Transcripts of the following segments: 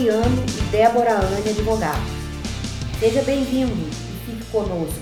Adriano e Débora Anne Advogados. Seja bem-vindo e fique conosco.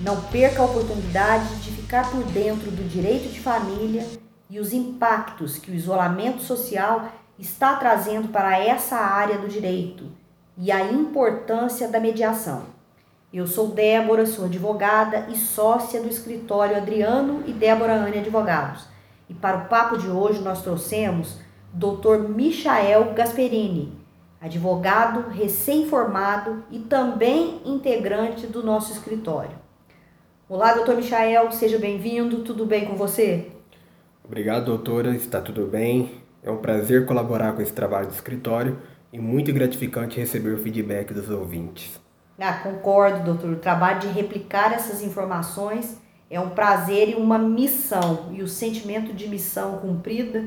Não perca a oportunidade de ficar por dentro do direito de família e os impactos que o isolamento social está trazendo para essa área do direito e a importância da mediação. Eu sou Débora, sou advogada e sócia do escritório Adriano e Débora Anne Advogados. E para o papo de hoje nós trouxemos Dr. Michael Gasperini, advogado recém-formado e também integrante do nosso escritório. Olá, doutor Michael, seja bem-vindo, tudo bem com você? Obrigado, doutora, está tudo bem. É um prazer colaborar com esse trabalho do escritório e muito gratificante receber o feedback dos ouvintes. Ah, concordo, doutor. O trabalho de replicar essas informações é um prazer e uma missão. E o sentimento de missão cumprida,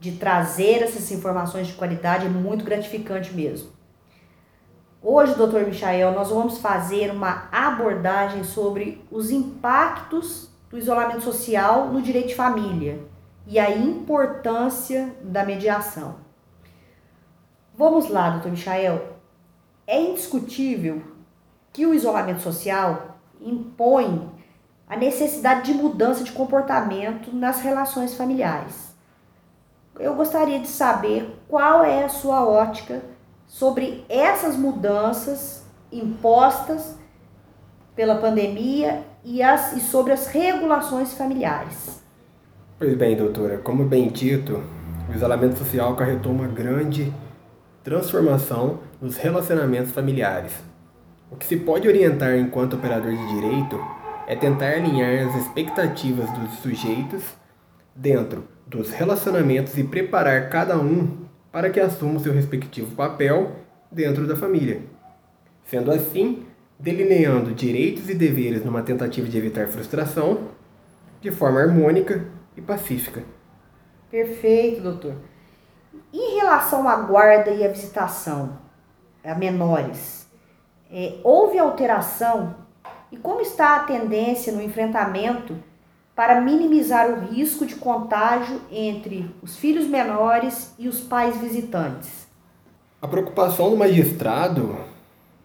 de trazer essas informações de qualidade, é muito gratificante mesmo. Hoje, doutor Michael, nós vamos fazer uma abordagem sobre os impactos do isolamento social no direito de família e a importância da mediação. Vamos lá, doutor Michael. É indiscutível que o isolamento social impõe a necessidade de mudança de comportamento nas relações familiares. Eu gostaria de saber qual é a sua ótica sobre essas mudanças impostas pela pandemia e, as, e sobre as regulações familiares. Pois bem, doutora, como bem dito, o isolamento social acarretou uma grande transformação nos relacionamentos familiares. O que se pode orientar enquanto operador de direito é tentar alinhar as expectativas dos sujeitos dentro dos relacionamentos e preparar cada um para que assuma o seu respectivo papel dentro da família. Sendo assim, delineando direitos e deveres numa tentativa de evitar frustração de forma harmônica e pacífica. Perfeito, doutor. Em relação à guarda e à visitação a menores, é, houve alteração e como está a tendência no enfrentamento para minimizar o risco de contágio entre os filhos menores e os pais visitantes? A preocupação do magistrado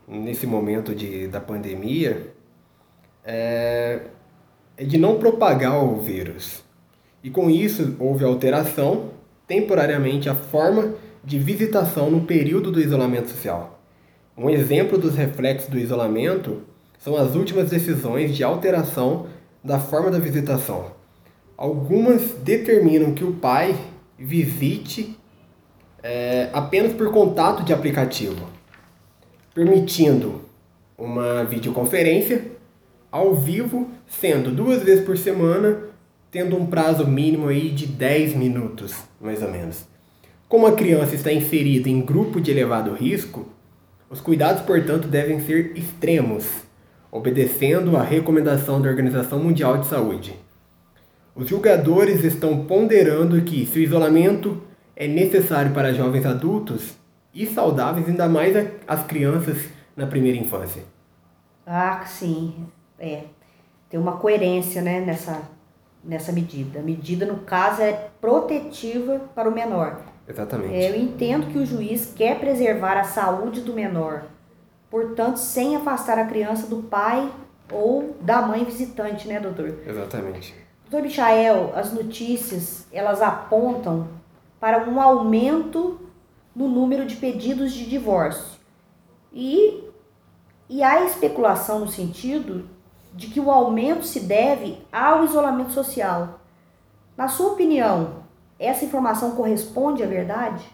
nesse momento de, da pandemia é, é de não propagar o vírus. E com isso houve alteração temporariamente a forma de visitação no período do isolamento social. Um exemplo dos reflexos do isolamento são as últimas decisões de alteração da forma da visitação. Algumas determinam que o pai visite é, apenas por contato de aplicativo, permitindo uma videoconferência ao vivo, sendo duas vezes por semana tendo um prazo mínimo aí de 10 minutos, mais ou menos. Como a criança está inserida em grupo de elevado risco, os cuidados, portanto, devem ser extremos, obedecendo à recomendação da Organização Mundial de Saúde. Os julgadores estão ponderando que, se o isolamento é necessário para jovens adultos e saudáveis, ainda mais as crianças na primeira infância. Ah, sim. É. Tem uma coerência né, nessa, nessa medida. A medida, no caso, é protetiva para o menor. Exatamente. É, eu entendo que o juiz quer preservar a saúde do menor, portanto, sem afastar a criança do pai ou da mãe visitante, né, doutor? Exatamente. Doutor Michael, as notícias, elas apontam para um aumento no número de pedidos de divórcio. E, e há especulação no sentido de que o aumento se deve ao isolamento social. Na sua opinião, essa informação corresponde à verdade?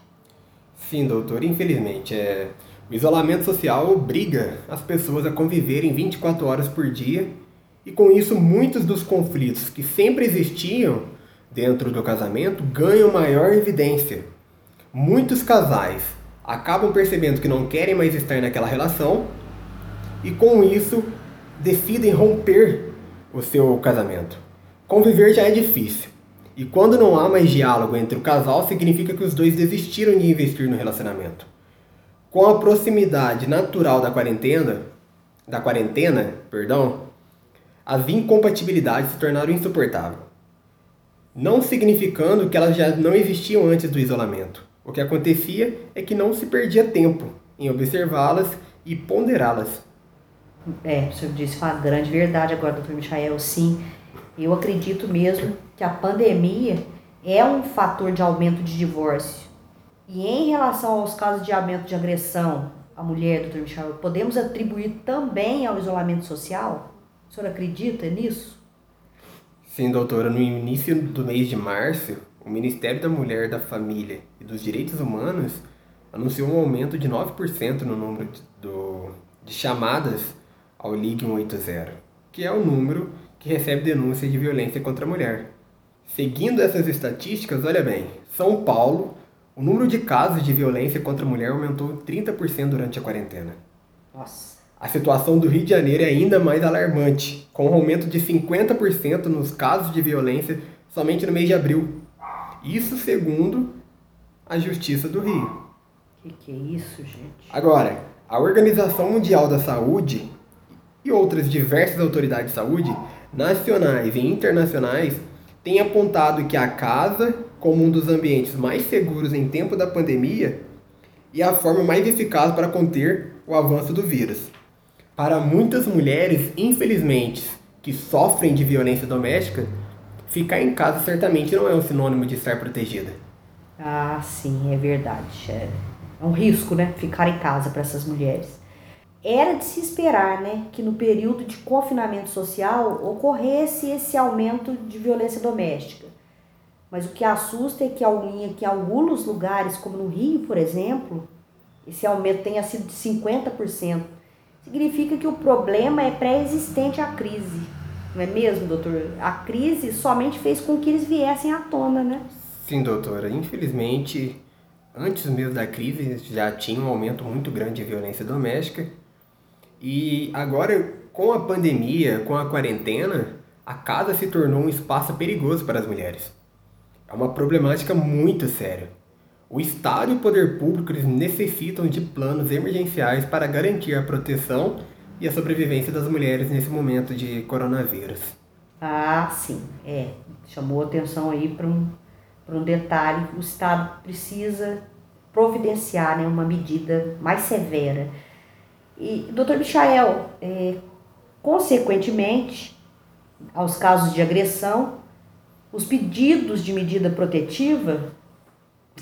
Sim, doutor. Infelizmente, é... o isolamento social obriga as pessoas a conviverem 24 horas por dia e, com isso, muitos dos conflitos que sempre existiam dentro do casamento ganham maior evidência. Muitos casais acabam percebendo que não querem mais estar naquela relação e, com isso, decidem romper o seu casamento. Conviver já é difícil. E quando não há mais diálogo entre o casal, significa que os dois desistiram de investir no relacionamento. Com a proximidade natural da quarentena, da quarentena, perdão, as incompatibilidades se tornaram insuportáveis. Não significando que elas já não existiam antes do isolamento, O que acontecia é que não se perdia tempo em observá-las e ponderá-las. É, o senhor disse uma grande verdade agora, doutor Michael. Sim, eu acredito mesmo que a pandemia é um fator de aumento de divórcio. E em relação aos casos de aumento de agressão à mulher, doutor Michael, podemos atribuir também ao isolamento social? O senhor acredita nisso? Sim, doutora. No início do mês de março, o Ministério da Mulher, da Família e dos Direitos Humanos anunciou um aumento de 9% no número de, do, de chamadas ao Ligue 180, que é o número que recebe denúncias de violência contra a mulher. Seguindo essas estatísticas, olha bem, São Paulo, o número de casos de violência contra a mulher aumentou 30% durante a quarentena. Nossa. A situação do Rio de Janeiro é ainda mais alarmante, com um aumento de 50% nos casos de violência somente no mês de abril. Isso segundo a Justiça do Rio. Que que é isso, gente? Agora, a Organização Mundial da Saúde e outras diversas autoridades de saúde, nacionais e internacionais, têm apontado que a casa, como um dos ambientes mais seguros em tempo da pandemia, e a forma mais eficaz para conter o avanço do vírus. Para muitas mulheres, infelizmente, que sofrem de violência doméstica, ficar em casa certamente não é um sinônimo de estar protegida. Ah, sim, é verdade. É, é um risco, né? Ficar em casa para essas mulheres. Era de se esperar, né, que no período de confinamento social ocorresse esse aumento de violência doméstica. Mas o que assusta é que, em alguns lugares, como no Rio, por exemplo, esse aumento tenha sido de 50% significa que o problema é pré-existente à crise. Não é mesmo, doutor? A crise somente fez com que eles viessem à tona, né? Sim, doutora. Infelizmente, antes mesmo da crise, já tinha um aumento muito grande de violência doméstica. E agora, com a pandemia, com a quarentena, a casa se tornou um espaço perigoso para as mulheres. É uma problemática muito séria. O Estado e o poder público eles necessitam de planos emergenciais para garantir a proteção e a sobrevivência das mulheres nesse momento de coronavírus. Ah, sim, é. Chamou atenção aí para um, um detalhe. O Estado precisa providenciar né, uma medida mais severa. E, doutor Michael, é, consequentemente, aos casos de agressão, os pedidos de medida protetiva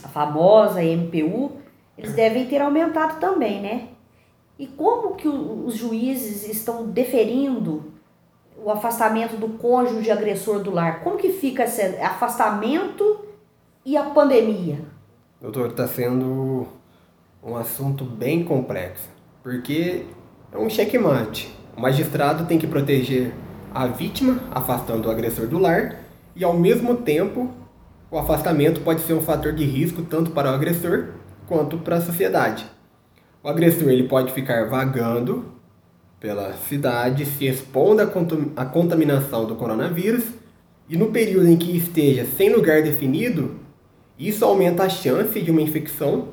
a famosa MPU, eles devem ter aumentado também, né? E como que os juízes estão deferindo o afastamento do cônjuge agressor do lar? Como que fica esse afastamento e a pandemia? Doutor, está sendo um assunto bem complexo, porque é um checkmate. O magistrado tem que proteger a vítima, afastando o agressor do lar, e ao mesmo tempo o afastamento pode ser um fator de risco tanto para o agressor quanto para a sociedade. O agressor ele pode ficar vagando pela cidade, se expondo à contaminação do coronavírus, e no período em que esteja sem lugar definido, isso aumenta a chance de uma infecção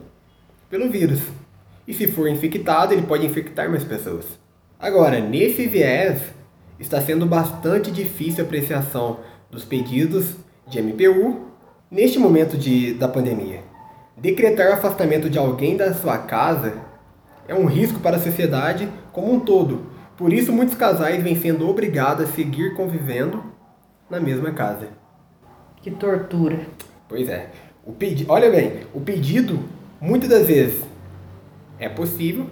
pelo vírus. E se for infectado, ele pode infectar mais pessoas. Agora, nesse viés, está sendo bastante difícil a apreciação dos pedidos de MPU Neste momento de, da pandemia, decretar o afastamento de alguém da sua casa é um risco para a sociedade como um todo. Por isso, muitos casais vêm sendo obrigados a seguir convivendo na mesma casa. Que tortura. Pois é. O pedi Olha bem, o pedido, muitas das vezes, é possível,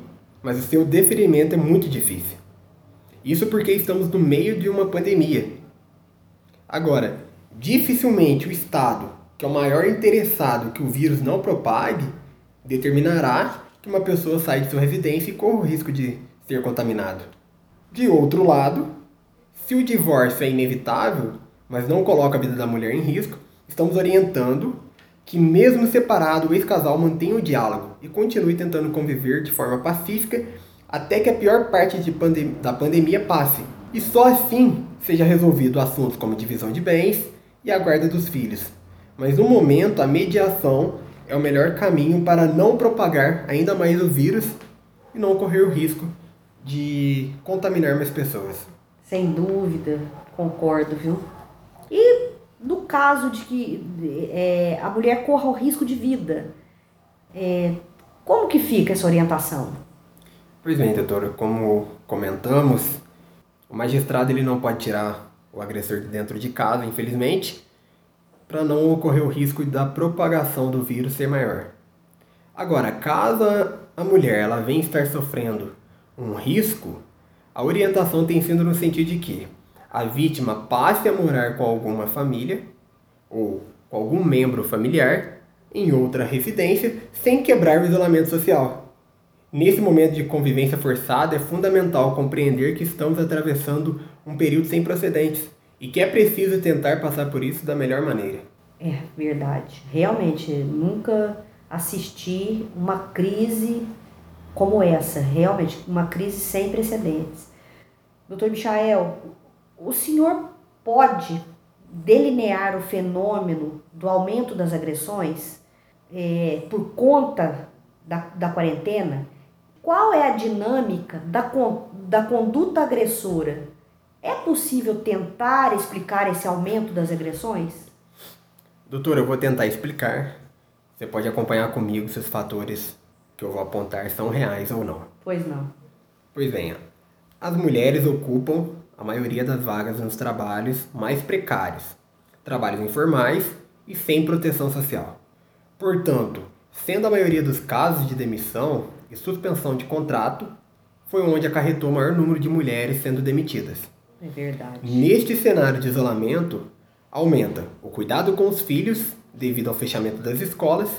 mas o seu deferimento é muito difícil. Isso porque estamos no meio de uma pandemia. Agora, dificilmente o Estado que é o maior interessado que o vírus não propague, determinará que uma pessoa saia de sua residência e corra o risco de ser contaminado. De outro lado, se o divórcio é inevitável, mas não coloca a vida da mulher em risco, estamos orientando que, mesmo separado, o ex-casal mantenha o diálogo e continue tentando conviver de forma pacífica até que a pior parte pandem da pandemia passe. E só assim seja resolvido assuntos como divisão de bens e a guarda dos filhos. Mas no momento, a mediação é o melhor caminho para não propagar ainda mais o vírus e não correr o risco de contaminar mais pessoas. Sem dúvida, concordo, viu? E no caso de que é, a mulher corra o risco de vida, É, como que fica essa orientação? Pois bem, doutora, como comentamos, o magistrado ele não pode tirar o agressor de dentro de casa, infelizmente, para não ocorrer o risco da propagação do vírus ser maior. Agora, caso a mulher ela venha estar sofrendo um risco, a orientação tem sido no sentido de que a vítima passe a morar com alguma família ou com algum membro familiar em outra residência sem quebrar o isolamento social. Nesse momento de convivência forçada, é fundamental compreender que estamos atravessando um período sem precedentes e que é preciso tentar passar por isso da melhor maneira. É verdade. Realmente, nunca assisti uma crise como essa. Realmente, uma crise sem precedentes. Doutor Michael, o senhor pode delinear o fenômeno do aumento das agressões é, por conta da, da quarentena? Qual é a dinâmica da, da conduta agressora? É possível tentar explicar esse aumento das agressões? Doutor, eu vou tentar explicar. Você pode acompanhar comigo se os fatores que eu vou apontar são reais ou não. Pois não. Pois bem, as mulheres ocupam a maioria das vagas nos trabalhos mais precários, trabalhos informais e sem proteção social. Portanto, sendo a maioria dos casos de demissão e suspensão de contrato, foi onde acarretou o maior número de mulheres sendo demitidas. É verdade. Neste cenário de isolamento, aumenta o cuidado com os filhos devido ao fechamento das escolas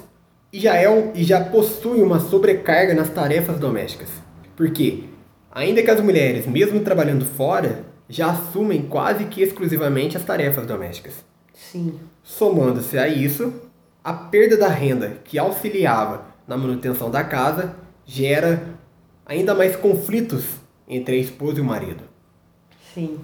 e já, é um, e já possui uma sobrecarga nas tarefas domésticas. Porque, ainda que as mulheres, mesmo trabalhando fora, já assumem quase que exclusivamente as tarefas domésticas. Sim. Somando-se a isso, a perda da renda que auxiliava na manutenção da casa gera ainda mais conflitos entre a esposa e o marido. Sim.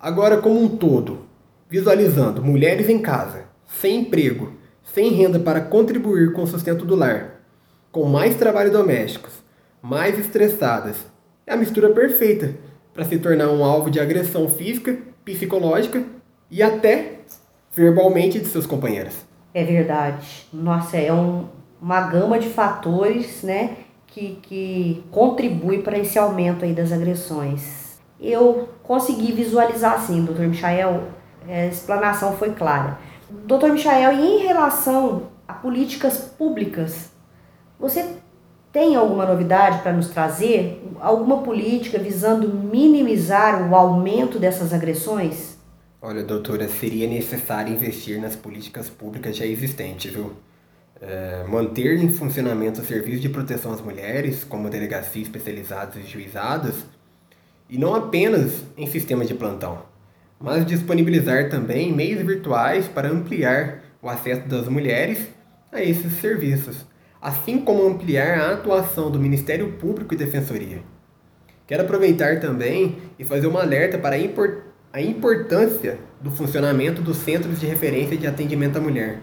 Agora, como um todo, visualizando mulheres em casa, sem emprego, sem renda para contribuir com o sustento do lar, com mais trabalho domésticos, mais estressadas, é a mistura perfeita para se tornar um alvo de agressão física, psicológica e até verbalmente de seus companheiros. É verdade. Nossa, é um, uma gama de fatores, né, que, que contribui para esse aumento aí das agressões. Eu consegui visualizar assim, doutor Michael, a explanação foi clara. Doutor Michael, e em relação a políticas públicas, você tem alguma novidade para nos trazer? Alguma política visando minimizar o aumento dessas agressões? Olha, doutora, seria necessário investir nas políticas públicas já existentes, viu? É, manter em funcionamento o serviço de proteção às mulheres, como delegacias especializadas e juizadas, e não apenas em sistemas de plantão, mas disponibilizar também meios virtuais para ampliar o acesso das mulheres a esses serviços assim como ampliar a atuação do Ministério Público e Defensoria. Quero aproveitar também e fazer uma alerta para a, import a importância do funcionamento dos Centros de Referência de Atendimento à Mulher,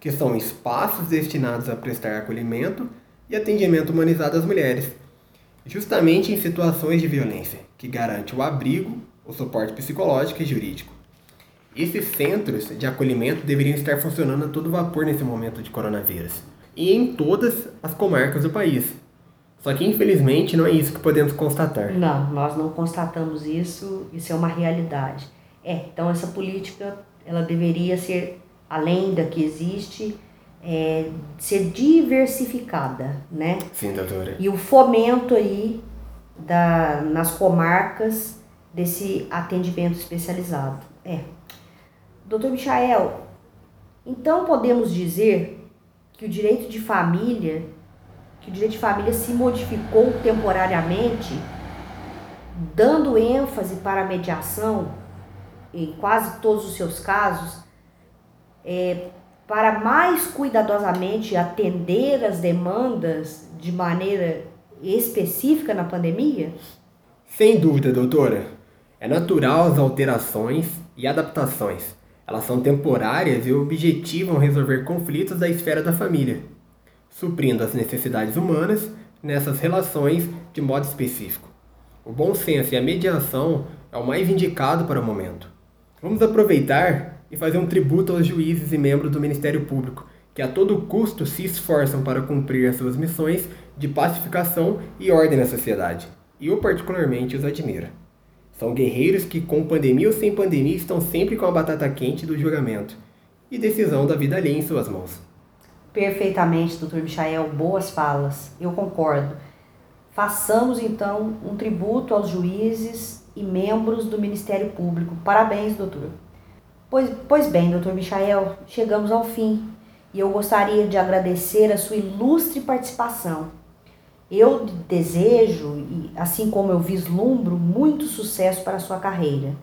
que são espaços destinados a prestar acolhimento e atendimento humanizado às mulheres, justamente em situações de violência, que garante o abrigo, o suporte psicológico e jurídico. Esses centros de acolhimento deveriam estar funcionando a todo vapor nesse momento de coronavírus e em todas as comarcas do país. Só que infelizmente não é isso que podemos constatar. Não, nós não constatamos isso, isso é uma realidade. É, então essa política ela deveria ser, além da que existe, é, ser diversificada, né? Sim, doutora. E o fomento aí da, nas comarcas desse atendimento especializado. É. Doutor Michael, então podemos dizer que o direito de família, que o direito de família se modificou temporariamente, dando ênfase para a mediação em quase todos os seus casos, é, para mais cuidadosamente atender as demandas de maneira específica na pandemia? Sem dúvida, doutora. É natural as alterações e adaptações elas são temporárias e objetivam resolver conflitos da esfera da família, suprindo as necessidades humanas nessas relações de modo específico. O bom senso e a mediação é o mais indicado para o momento. Vamos aproveitar e fazer um tributo aos juízes e membros do Ministério Público que a todo custo se esforçam para cumprir as suas missões de pacificação e ordem na sociedade. E eu particularmente os admiro. São guerreiros que, com pandemia ou sem pandemia, estão sempre com a batata quente do julgamento e decisão da vida alheia em suas mãos. Perfeitamente, doutor Michael, boas falas. Eu concordo. Façamos então um tributo aos juízes e membros do Ministério Público. Parabéns, doutor. Pois, pois bem, doutor Michael, chegamos ao fim e eu gostaria de agradecer a sua ilustre participação. Eu desejo, assim como eu vislumbro, muito sucesso para a sua carreira.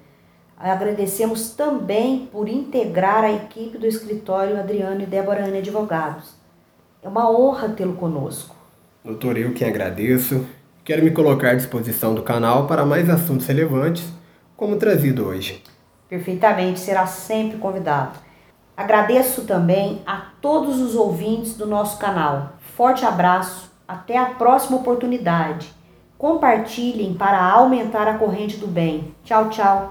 Agradecemos também por integrar a equipe do escritório Adriano e Débora Ana Advogados. É uma honra tê-lo conosco. Doutor, eu quem agradeço. Quero me colocar à disposição do canal para mais assuntos relevantes, como trazido hoje. Perfeitamente, será sempre convidado. Agradeço também a todos os ouvintes do nosso canal. Forte abraço até a próxima oportunidade. Compartilhem para aumentar a corrente do bem. Tchau, tchau.